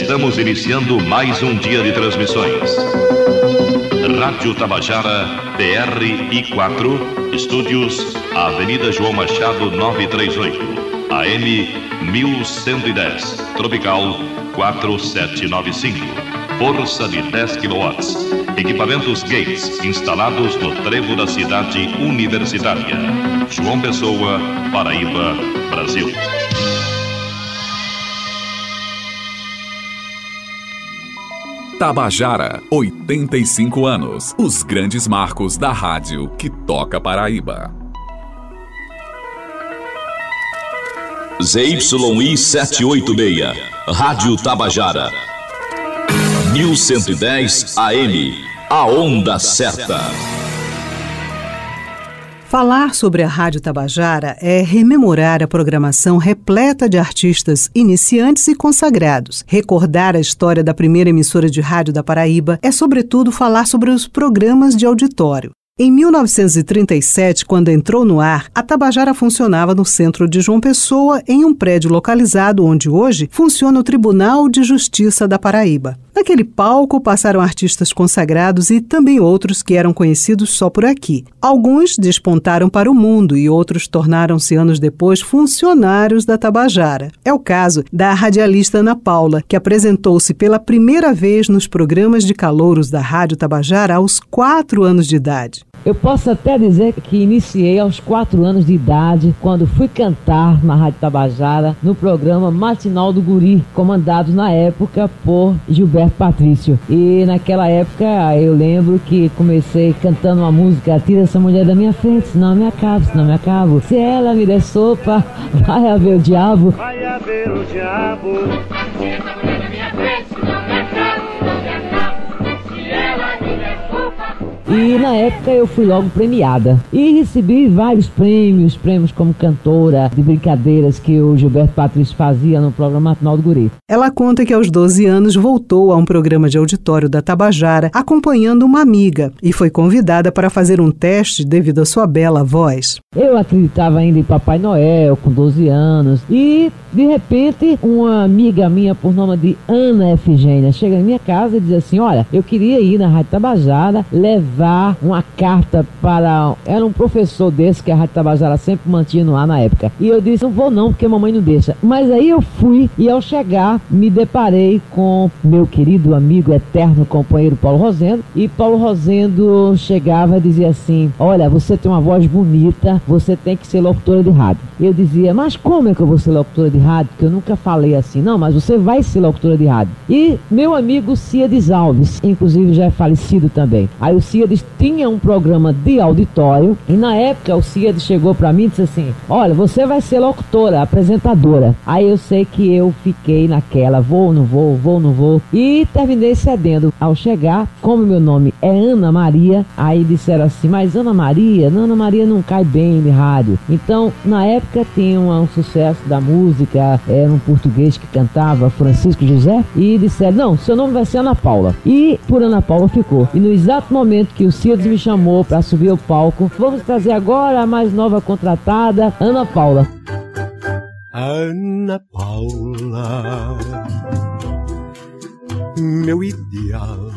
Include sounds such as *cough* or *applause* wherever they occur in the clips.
Estamos iniciando mais um dia de transmissões. Rádio Tabajara, PR-I4, estúdios, Avenida João Machado 938, AM 1110, Tropical 4795, força de 10 kW. Equipamentos Gates instalados no trevo da cidade universitária. João Pessoa, Paraíba, Brasil. Tabajara, 85 anos. Os grandes marcos da rádio que toca Paraíba. ZYI 786, Rádio Tabajara. 1110 AM, a onda certa. Falar sobre a Rádio Tabajara é rememorar a programação repleta de artistas iniciantes e consagrados. Recordar a história da primeira emissora de rádio da Paraíba é, sobretudo, falar sobre os programas de auditório. Em 1937, quando entrou no ar, a Tabajara funcionava no centro de João Pessoa, em um prédio localizado onde hoje funciona o Tribunal de Justiça da Paraíba. Naquele palco passaram artistas consagrados e também outros que eram conhecidos só por aqui. Alguns despontaram para o mundo e outros tornaram-se anos depois funcionários da Tabajara. É o caso da radialista Ana Paula, que apresentou-se pela primeira vez nos programas de calouros da Rádio Tabajara aos quatro anos de idade. Eu posso até dizer que iniciei aos quatro anos de idade, quando fui cantar na Rádio Tabajara, no programa Matinal do Guri, comandado na época por Gilberto Patrício. E naquela época eu lembro que comecei cantando uma música: Tira essa mulher da minha frente, senão me acabo, senão me acabo. Se ela me der sopa, *laughs* vai haver o diabo. Vai haver o diabo. Tira essa mulher da minha frente, E na época eu fui logo premiada. E recebi vários prêmios, prêmios como cantora, de brincadeiras que o Gilberto Patrício fazia no programa Matinal do Guri. Ela conta que aos 12 anos voltou a um programa de auditório da Tabajara acompanhando uma amiga e foi convidada para fazer um teste devido à sua bela voz. Eu acreditava ainda em Papai Noel com 12 anos e de repente uma amiga minha por nome de Ana Efigênia chega em minha casa e diz assim: Olha, eu queria ir na Rádio Tabajara levar levar uma carta para. Era um professor desse que a Rádio Tabajara sempre mantinha no ar na época. E eu disse: não vou não, porque mamãe não deixa. Mas aí eu fui e ao chegar me deparei com meu querido amigo eterno companheiro Paulo Rosendo. E Paulo Rosendo chegava e dizia assim: Olha, você tem uma voz bonita, você tem que ser locutora de rádio. Eu dizia: Mas como é que eu vou ser locutora de rádio? Porque eu nunca falei assim. Não, mas você vai ser locutora de rádio. E meu amigo Ciades Alves, inclusive já é falecido também. Aí o Ciades Tinha um programa de auditório e na época o Cíades chegou para mim e disse assim: Olha, você vai ser locutora, apresentadora. Aí eu sei que eu fiquei naquela, vou, não vou, vou, não vou. E terminei cedendo. Ao chegar, como meu nome é Ana Maria, aí disseram assim: Mas Ana Maria, Ana Maria não cai bem de rádio. Então, na época tinha um, um sucesso da música, era um português que cantava, Francisco José, e disseram: Não, seu nome vai ser Ana Paula. E por Ana Paula ficou. E no exato momento que o Cides me chamou para subir ao palco. Vamos trazer agora a mais nova contratada, Ana Paula. Ana Paula, meu ideal.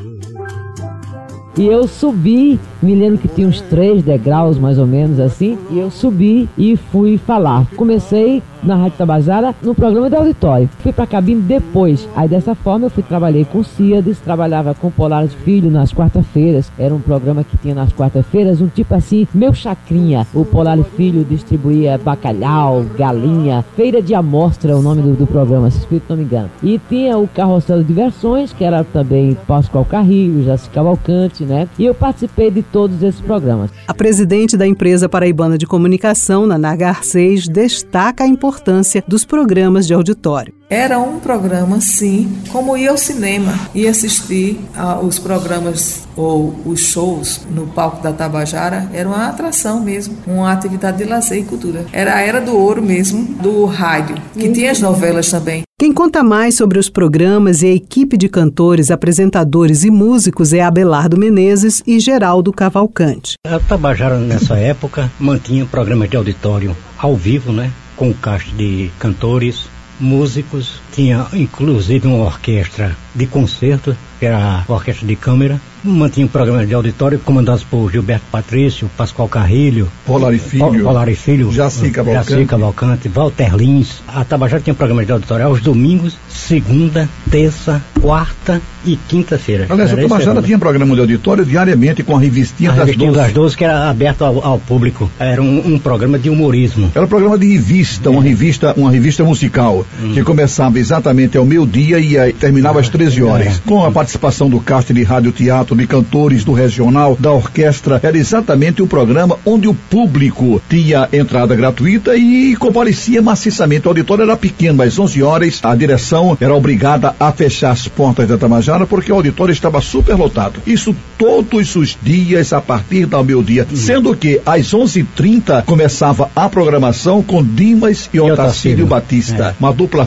E eu subi, me lembro que tinha uns três degraus mais ou menos assim, e eu subi e fui falar. Comecei na Rádio Tabajara no programa de auditório. Fui para a cabine depois. Aí dessa forma eu fui trabalhei com Ciades, trabalhava com Polares Filho nas quarta-feiras. Era um programa que tinha nas quarta-feiras um tipo assim, meu chacrinha. O Polares Filho distribuía bacalhau, galinha, feira de amostra o nome do, do programa, se espírito não me engano. E tinha o Carrossel de Diversões, que era também Pascoal Carrilho, Jaci Cavalcante, né? E eu participei de todos esses programas. A presidente da empresa paraibana de comunicação, Naná Garcês, destaca a importância importância dos programas de auditório. Era um programa, sim, como ir ao cinema e assistir aos programas ou os shows no palco da Tabajara, era uma atração mesmo, uma atividade de lazer e cultura. Era a era do ouro mesmo, do rádio, que tinha as novelas também. Quem conta mais sobre os programas e a equipe de cantores, apresentadores e músicos é Abelardo Menezes e Geraldo Cavalcante. A Tabajara, nessa época, mantinha programas de auditório ao vivo, né? Com caixa de cantores, músicos, tinha inclusive uma orquestra de concerto, que era a orquestra de câmara, mantinha um programa de auditório comandados por Gilberto Patrício, Pascoal Carrilho, Polari Filho, Polari Filho Jaci Cavalcante, Jaci Cavalcante Walter Lins. A Tabajara tinha um programa de auditório aos domingos, segunda, terça, quarta e quinta-feira. Aliás, a Tabajara tinha programa de auditório diariamente com a revistinha a das revistinha 12. das 12 que era aberto ao, ao público. Era um, um programa de humorismo. Era um programa de revista, uma revista, uma revista musical, que começava exatamente ao meio-dia e terminava às 13 horas. Com a participação do cast de rádio teatro, de cantores do regional, da orquestra, era exatamente o programa onde o público tinha entrada gratuita e comparecia maciçamente. O auditório era pequeno, mas 11 horas a direção era obrigada a fechar as portas da Tamajara porque o auditório estava superlotado. Isso todos os dias a partir do meio-dia, sendo que às 11h30 começava a programação com Dimas e Otacílio Otacílio. Batista, uma dupla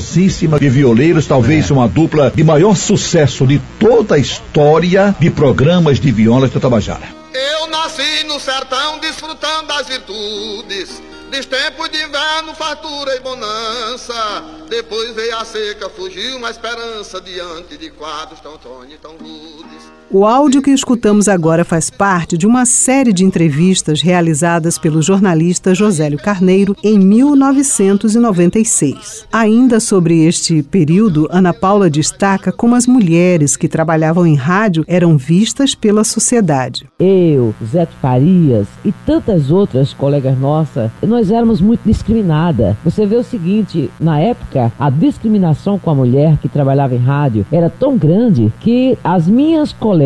famosíssima de violeiros, talvez uma dupla de maior sucesso de toda a história de programas de violas da Tabajara. Eu nasci no sertão desfrutando das virtudes. Dos tempos de inverno, fartura e bonança. Depois veio a seca, fugiu uma esperança diante de quadros tão tronhos e tão rudes. O áudio que escutamos agora faz parte de uma série de entrevistas realizadas pelo jornalista Josélio Carneiro em 1996. Ainda sobre este período, Ana Paula destaca como as mulheres que trabalhavam em rádio eram vistas pela sociedade. Eu, Zé Farias e tantas outras colegas nossas, nós éramos muito discriminadas. Você vê o seguinte, na época, a discriminação com a mulher que trabalhava em rádio era tão grande que as minhas colegas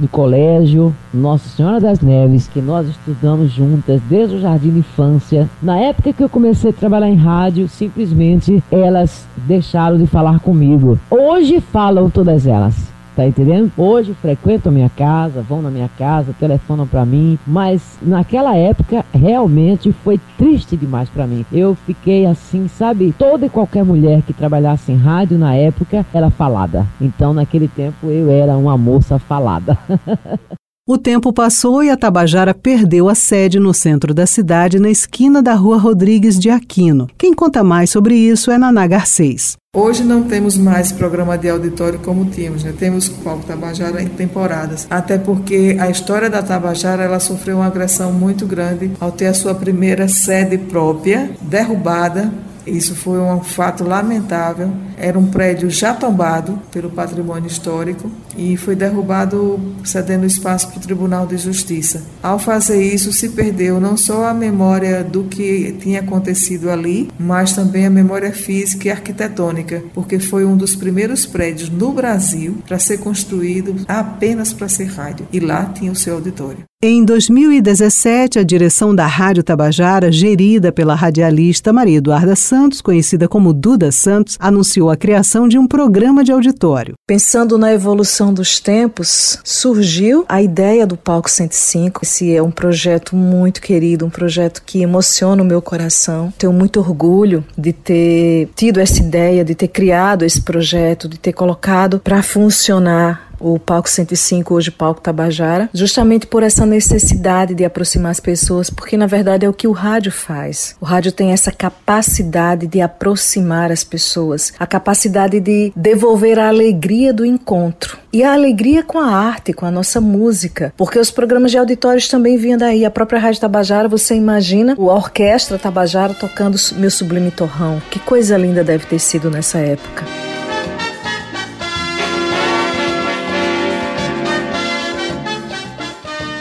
do colégio Nossa Senhora das Neves, que nós estudamos juntas desde o jardim de infância, na época que eu comecei a trabalhar em rádio, simplesmente elas deixaram de falar comigo. Hoje falam todas elas. Tá entendendo? Hoje frequentam a minha casa, vão na minha casa, telefonam pra mim, mas naquela época realmente foi triste demais pra mim. Eu fiquei assim, sabe? Toda e qualquer mulher que trabalhasse em rádio na época era falada. Então naquele tempo eu era uma moça falada. *laughs* O tempo passou e a Tabajara perdeu a sede no centro da cidade, na esquina da rua Rodrigues de Aquino. Quem conta mais sobre isso é Naná Garcês. Hoje não temos mais programa de auditório como tínhamos, né? Temos o Palco Tabajara em temporadas. Até porque a história da Tabajara ela sofreu uma agressão muito grande ao ter a sua primeira sede própria derrubada. Isso foi um fato lamentável. Era um prédio já tombado pelo patrimônio histórico e foi derrubado cedendo espaço para o Tribunal de Justiça. Ao fazer isso, se perdeu não só a memória do que tinha acontecido ali, mas também a memória física e arquitetônica, porque foi um dos primeiros prédios no Brasil para ser construído apenas para ser rádio. E lá tinha o seu auditório. Em 2017, a direção da Rádio Tabajara, gerida pela radialista Maria Eduarda Santos, conhecida como Duda Santos, anunciou a criação de um programa de auditório. Pensando na evolução dos tempos, surgiu a ideia do Palco 105. Esse é um projeto muito querido, um projeto que emociona o meu coração. Tenho muito orgulho de ter tido essa ideia, de ter criado esse projeto, de ter colocado para funcionar o Palco 105, hoje Palco Tabajara, justamente por essa necessidade de aproximar as pessoas, porque na verdade é o que o rádio faz. O rádio tem essa capacidade de aproximar as pessoas, a capacidade de devolver a alegria do encontro e a alegria com a arte, com a nossa música, porque os programas de auditórios também vinham daí. A própria Rádio Tabajara, você imagina a orquestra Tabajara tocando Meu Sublime Torrão. Que coisa linda deve ter sido nessa época.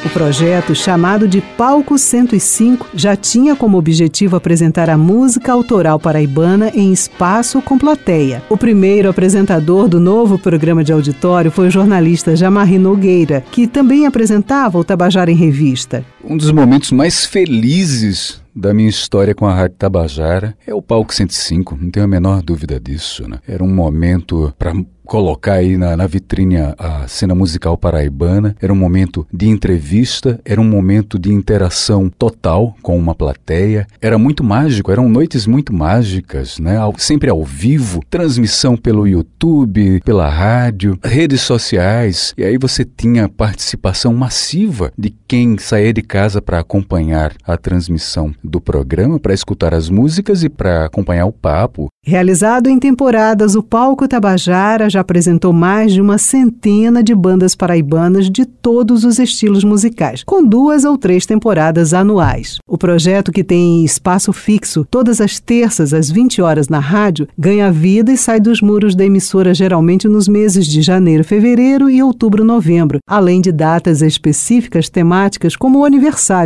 O projeto, chamado de Palco 105, já tinha como objetivo apresentar a música autoral paraibana em espaço com plateia. O primeiro apresentador do novo programa de auditório foi o jornalista Jamarri Nogueira, que também apresentava o Tabajara em Revista. Um dos momentos mais felizes da minha história com a Rádio Tabajara é o Palco 105, não tenho a menor dúvida disso. Né? Era um momento para colocar aí na, na, vitrine a, cena musical paraibana. Era um momento de entrevista, era um momento de interação total com uma plateia. Era muito mágico, eram noites muito mágicas, né? Ao, sempre ao vivo, transmissão pelo YouTube, pela rádio, redes sociais. E aí você tinha participação massiva de quem saía de casa para acompanhar a transmissão do programa, para escutar as músicas e para acompanhar o papo. Realizado em temporadas, o Palco Tabajara já apresentou mais de uma centena de bandas paraibanas de todos os estilos musicais, com duas ou três temporadas anuais. O projeto, que tem espaço fixo todas as terças às 20 horas na rádio, ganha vida e sai dos muros da emissora geralmente nos meses de janeiro, fevereiro e outubro, novembro, além de datas específicas temáticas como o aniversário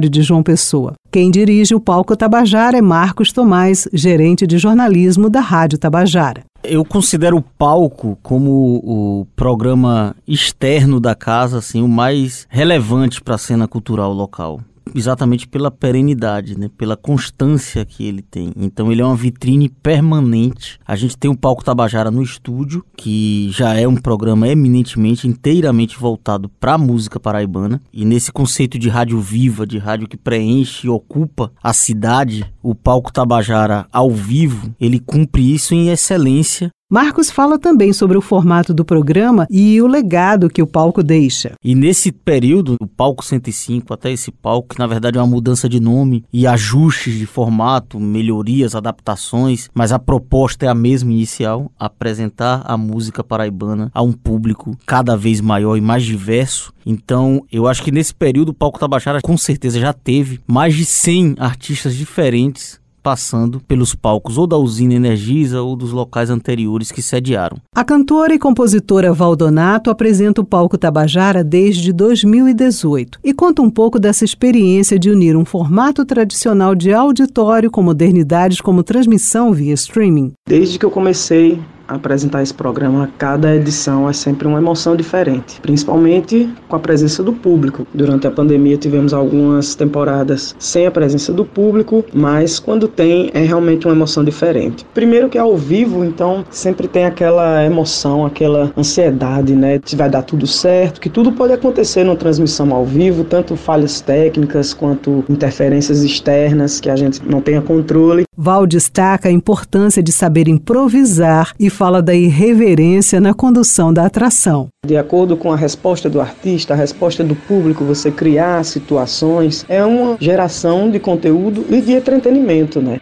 de João Pessoa. Quem dirige o Palco Tabajara é Marcos Tomás, gerente de jornalismo da Rádio Tabajara. Eu considero o palco como o programa externo da casa, assim, o mais relevante para a cena cultural local exatamente pela perenidade, né? pela constância que ele tem. Então ele é uma vitrine permanente. A gente tem o Palco Tabajara no estúdio, que já é um programa eminentemente, inteiramente voltado para a música paraibana. E nesse conceito de rádio viva, de rádio que preenche e ocupa a cidade, o Palco Tabajara ao vivo, ele cumpre isso em excelência Marcos fala também sobre o formato do programa e o legado que o palco deixa. E nesse período, o palco 105 até esse palco, que na verdade é uma mudança de nome e ajustes de formato, melhorias, adaptações, mas a proposta é a mesma inicial, apresentar a música paraibana a um público cada vez maior e mais diverso. Então, eu acho que nesse período o Palco Tabajara com certeza já teve mais de 100 artistas diferentes passando pelos palcos ou da usina Energisa ou dos locais anteriores que sediaram. A cantora e compositora Valdonato apresenta o palco Tabajara desde 2018 e conta um pouco dessa experiência de unir um formato tradicional de auditório com modernidades como transmissão via streaming. Desde que eu comecei apresentar esse programa, cada edição é sempre uma emoção diferente, principalmente com a presença do público. Durante a pandemia tivemos algumas temporadas sem a presença do público, mas quando tem é realmente uma emoção diferente. Primeiro que é ao vivo, então sempre tem aquela emoção, aquela ansiedade, né? Se vai dar tudo certo, que tudo pode acontecer numa transmissão ao vivo, tanto falhas técnicas quanto interferências externas que a gente não tenha controle. Val destaca a importância de saber improvisar e fala da irreverência na condução da atração. De acordo com a resposta do artista, a resposta do público, você criar situações, é uma geração de conteúdo e de entretenimento, né?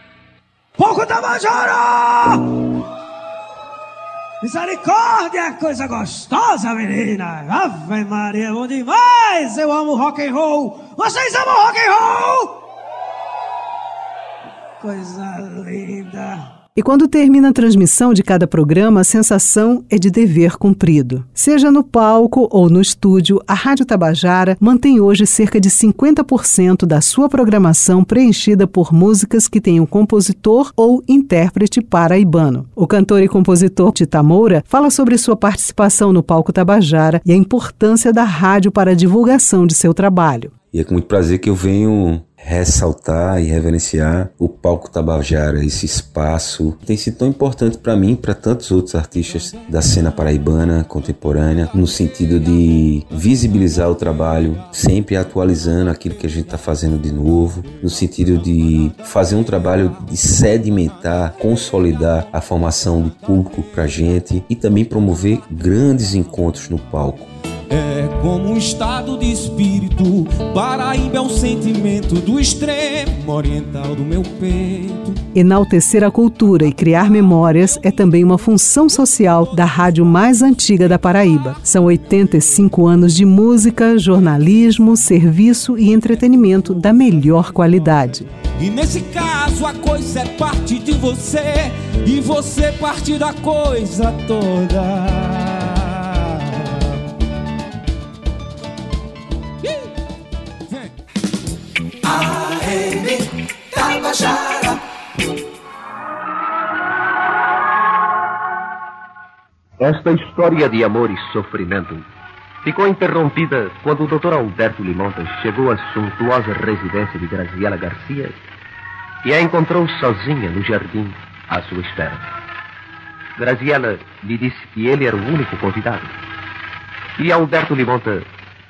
Pouco da Majora! Misericórdia, coisa gostosa, menina! Ave Maria, bom demais! Eu amo rock and roll! Vocês amam rock and roll? Coisa linda! E quando termina a transmissão de cada programa, a sensação é de dever cumprido. Seja no palco ou no estúdio, a Rádio Tabajara mantém hoje cerca de 50% da sua programação preenchida por músicas que têm um compositor ou intérprete paraibano. O cantor e compositor Tita Moura fala sobre sua participação no palco Tabajara e a importância da rádio para a divulgação de seu trabalho. E é com muito prazer que eu venho ressaltar e reverenciar o palco Tabajara, esse espaço tem sido tão importante para mim, para tantos outros artistas da cena paraibana contemporânea, no sentido de visibilizar o trabalho, sempre atualizando aquilo que a gente está fazendo de novo, no sentido de fazer um trabalho de sedimentar, consolidar a formação do público para gente e também promover grandes encontros no palco. É como um estado de espírito. Paraíba é um sentimento do extremo oriental do meu peito. Enaltecer a cultura e criar memórias é também uma função social da rádio mais antiga da Paraíba. São 85 anos de música, jornalismo, serviço e entretenimento da melhor qualidade. E nesse caso a coisa é parte de você e você parte da coisa toda. Tabajara. Esta história de amor e sofrimento ficou interrompida quando o Dr. Alberto Limontas chegou à suntuosa residência de Graziela Garcia e a encontrou sozinha no jardim à sua espera. Graziela lhe disse que ele era o único convidado. E Alberto Limonta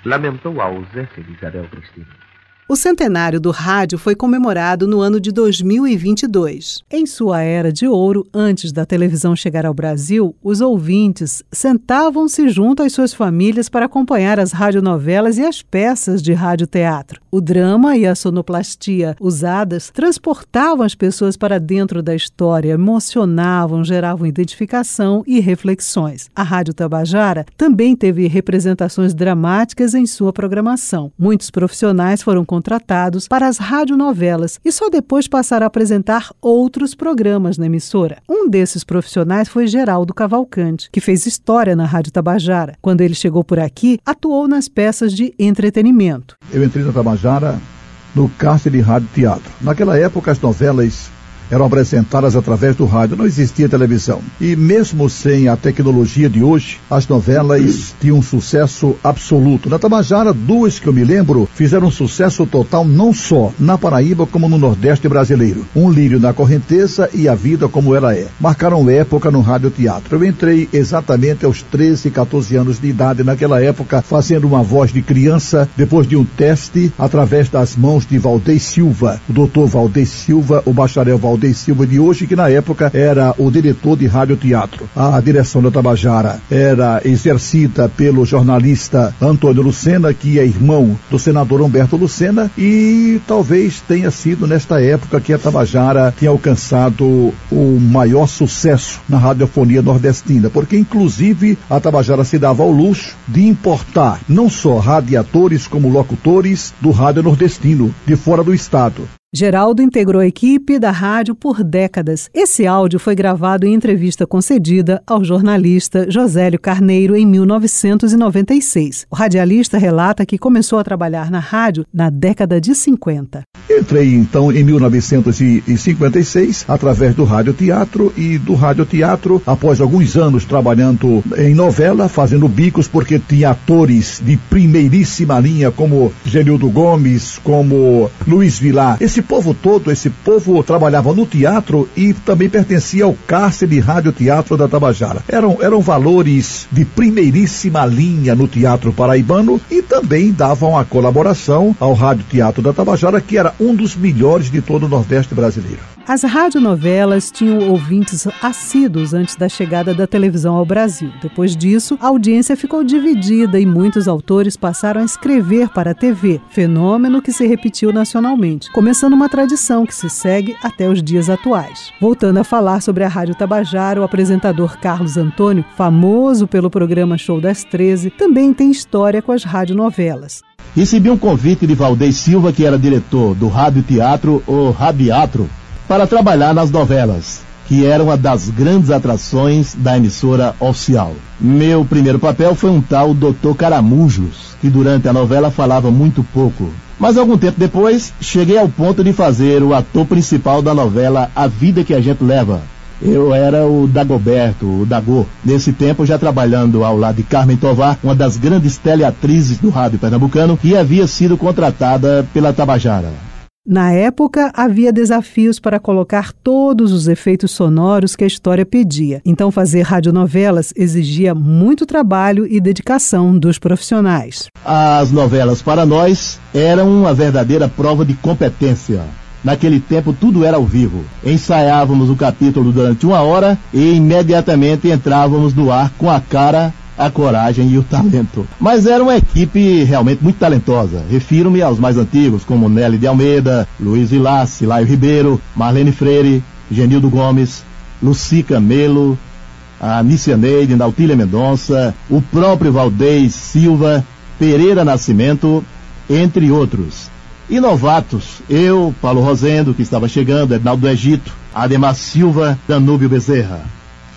lamentou a ausência de Isabel Cristina. O centenário do rádio foi comemorado no ano de 2022. Em sua era de ouro, antes da televisão chegar ao Brasil, os ouvintes sentavam-se junto às suas famílias para acompanhar as radionovelas e as peças de radioteatro. O drama e a sonoplastia usadas transportavam as pessoas para dentro da história, emocionavam, geravam identificação e reflexões. A Rádio Tabajara também teve representações dramáticas em sua programação. Muitos profissionais foram contratados para as radionovelas e só depois passaram a apresentar outros programas na emissora. Um desses profissionais foi Geraldo Cavalcante, que fez história na Rádio Tabajara. Quando ele chegou por aqui, atuou nas peças de entretenimento. Eu entrei na Tabajara no cárcere de rádio teatro. Naquela época, as novelas eram apresentadas através do rádio, não existia televisão. E mesmo sem a tecnologia de hoje, as novelas *clears throat* tinham um sucesso absoluto. Na Tabajara, duas que eu me lembro fizeram um sucesso total não só na Paraíba como no Nordeste brasileiro. Um Lírio na Correnteza e A Vida Como Ela É. Marcaram época no rádio teatro. Eu entrei exatamente aos 13, 14 anos de idade naquela época, fazendo uma voz de criança, depois de um teste através das mãos de Valdez Silva, o doutor Valdez Silva, o bacharel Valdez Valdez Silva de hoje, que na época era o diretor de rádio teatro. A direção da Tabajara era exercida pelo jornalista Antônio Lucena, que é irmão do senador Humberto Lucena, e talvez tenha sido nesta época que a Tabajara tinha alcançado o maior sucesso na radiofonia nordestina, porque inclusive a Tabajara se dava ao luxo de importar não só radiadores como locutores do rádio nordestino, de fora do estado. Geraldo integrou a equipe da rádio por décadas. Esse áudio foi gravado em entrevista concedida ao jornalista Josélio Carneiro em 1996. O radialista relata que começou a trabalhar na rádio na década de 50. Entrei então em 1956 através do rádio teatro e do rádio teatro, após alguns anos trabalhando em novela, fazendo bicos, porque tinha atores de primeiríssima linha como Genildo Gomes, como Luiz Vilar. Esse povo todo, esse povo trabalhava no teatro e também pertencia ao cárcere de rádio teatro da Tabajara. Eram, eram valores de primeiríssima linha no teatro paraibano e também davam a colaboração ao rádio teatro da Tabajara, que era um dos melhores de todo o Nordeste brasileiro. As radionovelas tinham ouvintes assíduos antes da chegada da televisão ao Brasil. Depois disso, a audiência ficou dividida e muitos autores passaram a escrever para a TV, fenômeno que se repetiu nacionalmente, começando uma tradição que se segue até os dias atuais. Voltando a falar sobre a Rádio Tabajara, o apresentador Carlos Antônio, famoso pelo programa Show das 13, também tem história com as radionovelas. Recebi um convite de Valdez Silva, que era diretor do Rádio Teatro, ou Radiatro, para trabalhar nas novelas, que era uma das grandes atrações da emissora oficial. Meu primeiro papel foi um tal Dr. Caramujos, que durante a novela falava muito pouco. Mas algum tempo depois, cheguei ao ponto de fazer o ator principal da novela A Vida que a Gente Leva. Eu era o Dagoberto, o Dagô. Nesse tempo, já trabalhando ao lado de Carmen Tovar, uma das grandes teleatrizes do rádio pernambucano, que havia sido contratada pela Tabajara. Na época, havia desafios para colocar todos os efeitos sonoros que a história pedia. Então, fazer radionovelas exigia muito trabalho e dedicação dos profissionais. As novelas para nós eram uma verdadeira prova de competência. Naquele tempo tudo era ao vivo. Ensaiávamos o capítulo durante uma hora e imediatamente entrávamos no ar com a cara a coragem e o talento. Mas era uma equipe realmente muito talentosa. Refiro-me aos mais antigos, como Nelly de Almeida, Luiz Vilas, Silaio Ribeiro, Marlene Freire, Genildo Gomes, Luci Camelo, a Nícia Neide, Nautília Mendonça, o próprio Valdez Silva, Pereira Nascimento, entre outros. E novatos, eu, Paulo Rosendo, que estava chegando, Ednaldo do Egito, Ademar Silva, Danúbio Bezerra.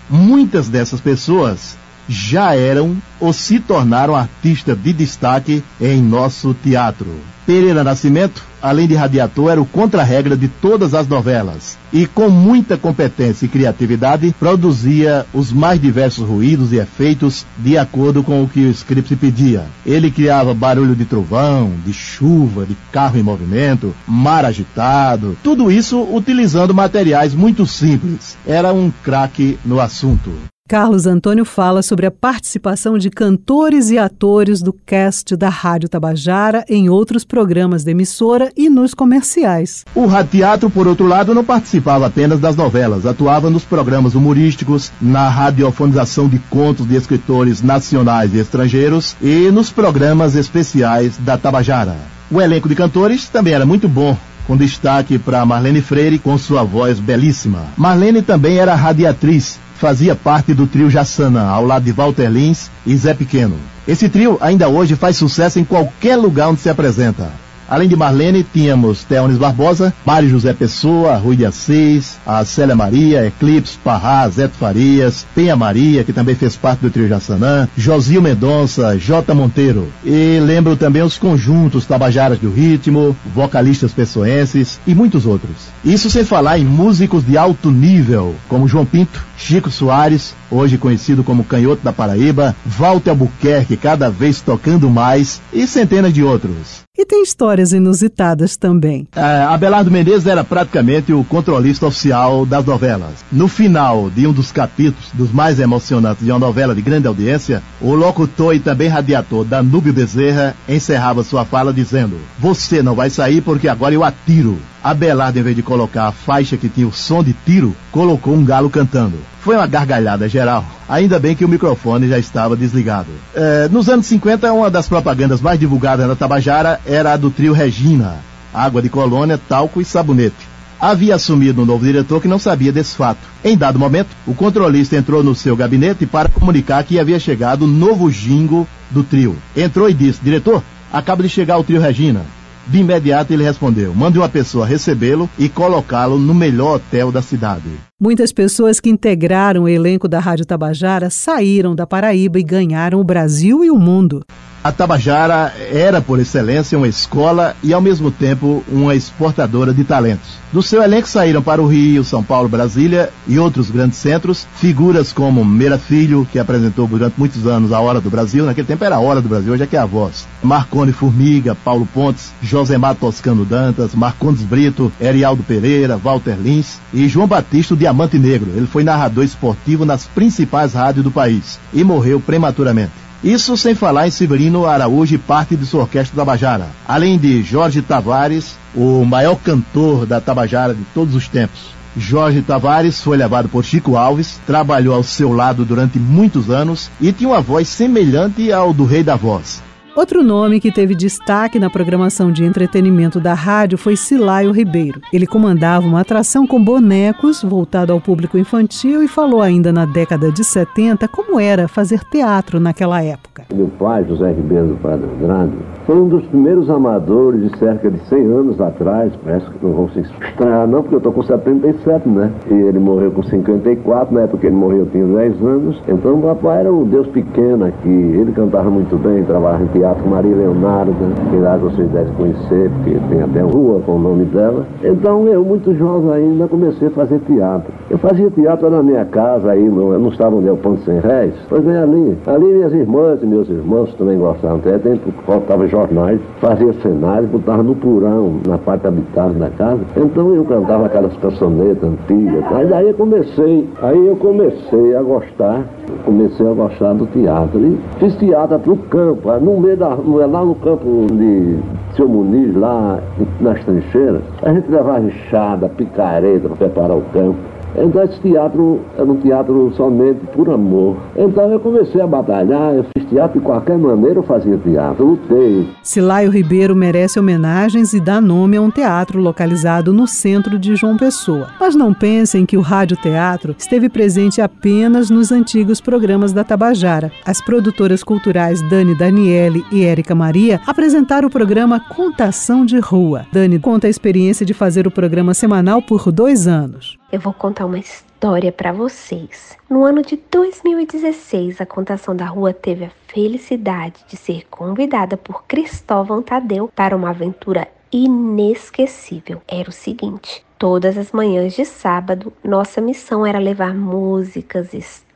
Muitas dessas pessoas já eram ou se tornaram artistas de destaque em nosso teatro. Pereira Nascimento, além de radiator, era o contra-regra de todas as novelas e, com muita competência e criatividade, produzia os mais diversos ruídos e efeitos de acordo com o que o script pedia. Ele criava barulho de trovão, de chuva, de carro em movimento, mar agitado, tudo isso utilizando materiais muito simples. Era um craque no assunto. Carlos Antônio fala sobre a participação de cantores e atores do cast da Rádio Tabajara em outros programas da emissora e nos comerciais. O Teatro, por outro lado, não participava apenas das novelas, atuava nos programas humorísticos, na radiofonização de contos de escritores nacionais e estrangeiros e nos programas especiais da Tabajara. O elenco de cantores também era muito bom, com destaque para Marlene Freire com sua voz belíssima. Marlene também era radiatriz, fazia parte do trio Jassana, ao lado de Walter Lins e Zé Pequeno. Esse trio ainda hoje faz sucesso em qualquer lugar onde se apresenta. Além de Marlene, tínhamos Teones Barbosa, Mário José Pessoa, Rui de Assis, a Célia Maria, Eclipse, Parrá, Zeto Farias, Penha Maria, que também fez parte do trio Jassanã, Josil Mendonça, J. Monteiro. E lembro também os conjuntos Tabajaras do Ritmo, vocalistas pessoenses e muitos outros. Isso sem falar em músicos de alto nível, como João Pinto, Chico Soares, hoje conhecido como Canhoto da Paraíba, Walter Albuquerque, cada vez tocando mais, e centenas de outros. E tem histórias inusitadas também. É, Abelardo Menezes era praticamente o controlista oficial das novelas. No final de um dos capítulos, dos mais emocionantes de uma novela de grande audiência, o locutor e também radiator Danúbio Bezerra encerrava sua fala dizendo: Você não vai sair porque agora eu atiro. Abelardo, em vez de colocar a faixa que tinha o som de tiro, colocou um galo cantando. Foi uma gargalhada geral. Ainda bem que o microfone já estava desligado. É, nos anos 50, uma das propagandas mais divulgadas na Tabajara era a do trio Regina. Água de colônia, talco e sabonete. Havia assumido um novo diretor que não sabia desse fato. Em dado momento, o controlista entrou no seu gabinete para comunicar que havia chegado o novo jingo do trio. Entrou e disse: Diretor, acaba de chegar o trio Regina. De imediato ele respondeu: mande uma pessoa recebê-lo e colocá-lo no melhor hotel da cidade. Muitas pessoas que integraram o elenco da Rádio Tabajara saíram da Paraíba e ganharam o Brasil e o mundo. A Tabajara era, por excelência, uma escola e, ao mesmo tempo, uma exportadora de talentos. Do seu elenco saíram para o Rio, São Paulo, Brasília e outros grandes centros figuras como Meira Filho, que apresentou durante muitos anos a Hora do Brasil, naquele tempo era a Hora do Brasil, hoje é que é a voz. Marcone Formiga, Paulo Pontes, Josemar Toscano Dantas, Marcondes Brito, Erialdo Pereira, Walter Lins e João Batista, o Diamante Negro. Ele foi narrador esportivo nas principais rádios do país e morreu prematuramente. Isso sem falar em Severino Araújo e parte de sua orquestra Tabajara. Além de Jorge Tavares, o maior cantor da Tabajara de todos os tempos. Jorge Tavares foi levado por Chico Alves, trabalhou ao seu lado durante muitos anos e tinha uma voz semelhante ao do Rei da Voz. Outro nome que teve destaque na programação de entretenimento da rádio foi Silaio Ribeiro. Ele comandava uma atração com bonecos voltado ao público infantil e falou ainda na década de 70 como era fazer teatro naquela época. Meu pai, José Ribeiro do Padre Andrade, foi um dos primeiros amadores de cerca de 100 anos atrás. Parece que não vão se estranhar, não, porque eu estou com 77, né? E ele morreu com 54, na época que ele morreu eu tinha 10 anos. Então o papai era um Deus pequeno aqui. Ele cantava muito bem, trabalhava em teatro Maria Leonardo, que lá vocês devem conhecer, porque tem até rua com o nome dela. Então eu, muito jovem ainda, comecei a fazer teatro. Eu fazia teatro na minha casa, aí não, não estava onde é o Ponto Sem Réis. Pois bem, ali. Ali minhas irmãs e meus irmãos também gostavam. Até dentro faltava jornais, fazia cenários, botava no porão, na parte habitada da casa. Então eu cantava aquelas cançonetas antigas. Aí daí eu comecei, aí eu comecei a gostar, comecei a gostar do teatro. E fiz teatro no campo, no meio da, lá no campo de seu Muniz, lá nas trincheiras. A gente levava enxada, picareta para preparar o campo. Então esse teatro era um teatro somente por amor. Então eu comecei a batalhar, eu fiz teatro de qualquer maneira, eu fazia teatro, lutei. Silaio Ribeiro merece homenagens e dá nome a um teatro localizado no centro de João Pessoa. Mas não pensem que o Rádio Teatro esteve presente apenas nos antigos programas da Tabajara. As produtoras culturais Dani Daniele e Érica Maria apresentaram o programa Contação de Rua. Dani conta a experiência de fazer o programa semanal por dois anos. Eu vou contar uma história para vocês. No ano de 2016, a Contação da Rua teve a felicidade de ser convidada por Cristóvão Tadeu para uma aventura inesquecível. Era o seguinte: todas as manhãs de sábado, nossa missão era levar músicas, histórias,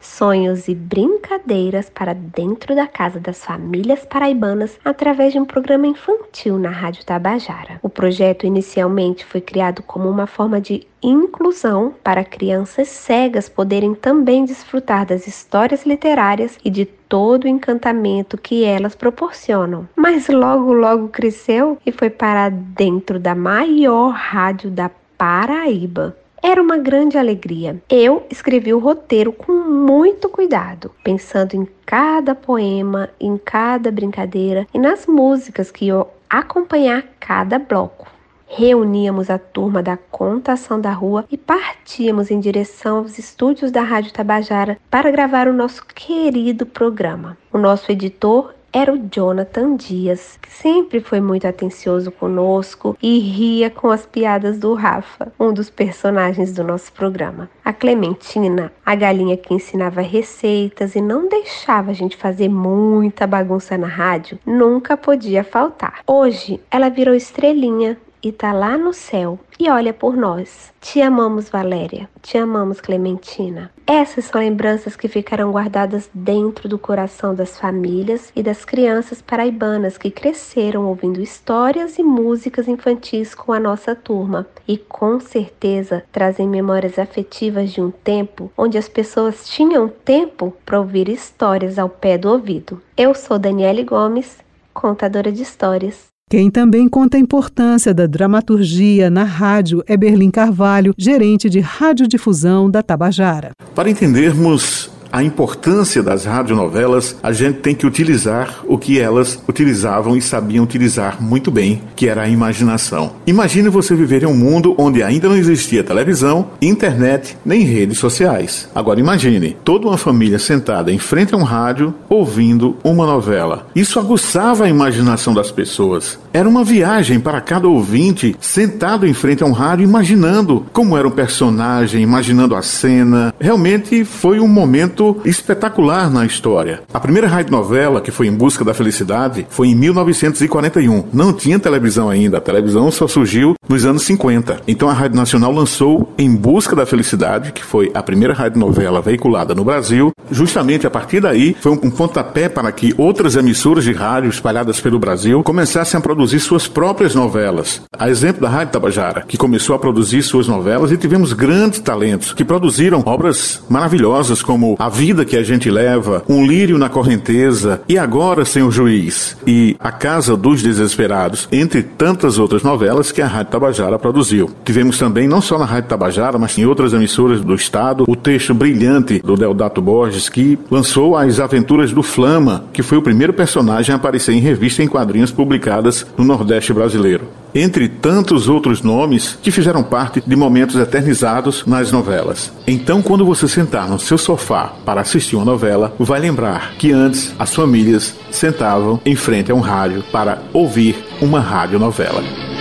sonhos e brincadeiras para dentro da casa das famílias paraibanas através de um programa infantil na Rádio Tabajara. O projeto inicialmente foi criado como uma forma de inclusão para crianças cegas poderem também desfrutar das histórias literárias e de todo o encantamento que elas proporcionam. Mas logo, logo cresceu e foi para dentro da maior rádio da Paraíba. Era uma grande alegria. Eu escrevi o roteiro com muito cuidado, pensando em cada poema, em cada brincadeira e nas músicas que iam acompanhar cada bloco. Reuníamos a turma da contação da rua e partíamos em direção aos estúdios da Rádio Tabajara para gravar o nosso querido programa. O nosso editor era o Jonathan Dias, que sempre foi muito atencioso conosco e ria com as piadas do Rafa, um dos personagens do nosso programa. A Clementina, a galinha que ensinava receitas e não deixava a gente fazer muita bagunça na rádio, nunca podia faltar. Hoje, ela virou estrelinha e tá lá no céu e olha por nós. Te amamos, Valéria. Te amamos, Clementina. Essas são lembranças que ficarão guardadas dentro do coração das famílias e das crianças paraibanas que cresceram ouvindo histórias e músicas infantis com a nossa turma e com certeza trazem memórias afetivas de um tempo onde as pessoas tinham tempo para ouvir histórias ao pé do ouvido. Eu sou Daniele Gomes, contadora de histórias. Quem também conta a importância da dramaturgia na rádio é Berlim Carvalho, gerente de radiodifusão da Tabajara. Para entendermos a importância das radionovelas, a gente tem que utilizar o que elas utilizavam e sabiam utilizar muito bem, que era a imaginação. Imagine você viver em um mundo onde ainda não existia televisão, internet, nem redes sociais. Agora imagine toda uma família sentada em frente a um rádio ouvindo uma novela. Isso aguçava a imaginação das pessoas. Era uma viagem para cada ouvinte sentado em frente a um rádio imaginando como era um personagem, imaginando a cena. Realmente foi um momento espetacular na história. A primeira rádio novela, que foi Em Busca da Felicidade, foi em 1941. Não tinha televisão ainda, a televisão só surgiu nos anos 50. Então a Rádio Nacional lançou Em Busca da Felicidade, que foi a primeira rádio novela veiculada no Brasil. Justamente a partir daí foi um pontapé para que outras emissoras de rádio espalhadas pelo Brasil começassem a produzir suas próprias novelas. A exemplo da Rádio Tabajara, que começou a produzir suas novelas e tivemos grandes talentos que produziram obras maravilhosas como A Vida que a gente leva, Um lírio na correnteza e agora sem o juiz e A Casa dos Desesperados, entre tantas outras novelas que a Rádio Tabajara produziu. Tivemos também, não só na Rádio Tabajara, mas em outras emissoras do estado, o texto brilhante do Deodato Borges, que lançou As Aventuras do Flama, que foi o primeiro personagem a aparecer em revista em quadrinhos publicadas no Nordeste brasileiro entre tantos outros nomes que fizeram parte de momentos eternizados nas novelas. Então, quando você sentar no seu sofá para assistir uma novela, vai lembrar que antes as famílias sentavam em frente a um rádio para ouvir uma radionovela.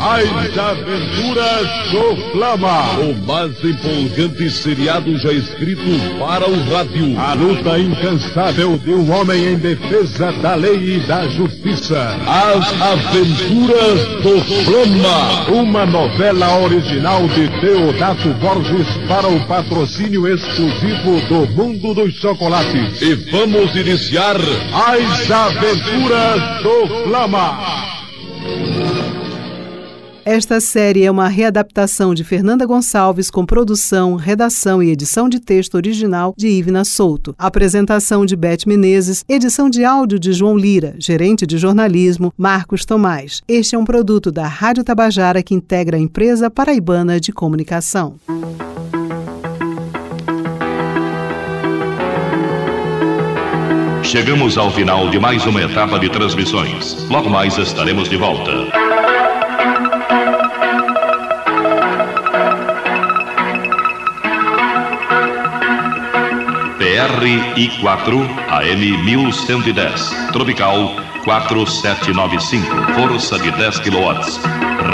As Aventuras do Flama. O mais empolgante seriado já escrito para o rádio. A luta incansável de um homem em defesa da lei e da justiça. As Aventuras do Flama. Uma novela original de Deodato Borges para o patrocínio exclusivo do Mundo dos Chocolates. E vamos iniciar As Aventuras do Flama. Esta série é uma readaptação de Fernanda Gonçalves com produção, redação e edição de texto original de Ivna Souto. Apresentação de Beth Menezes, edição de áudio de João Lira, gerente de jornalismo Marcos Tomás. Este é um produto da Rádio Tabajara que integra a empresa paraibana de comunicação. Chegamos ao final de mais uma etapa de transmissões. Logo mais estaremos de volta. PRI4 AM 1110, Tropical 4795, força de 10 kW.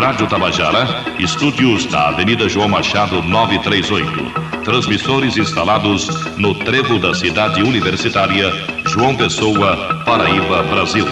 Rádio Tabajara, estúdios na Avenida João Machado 938. Transmissores instalados no trevo da cidade universitária João Pessoa, Paraíba, Brasil.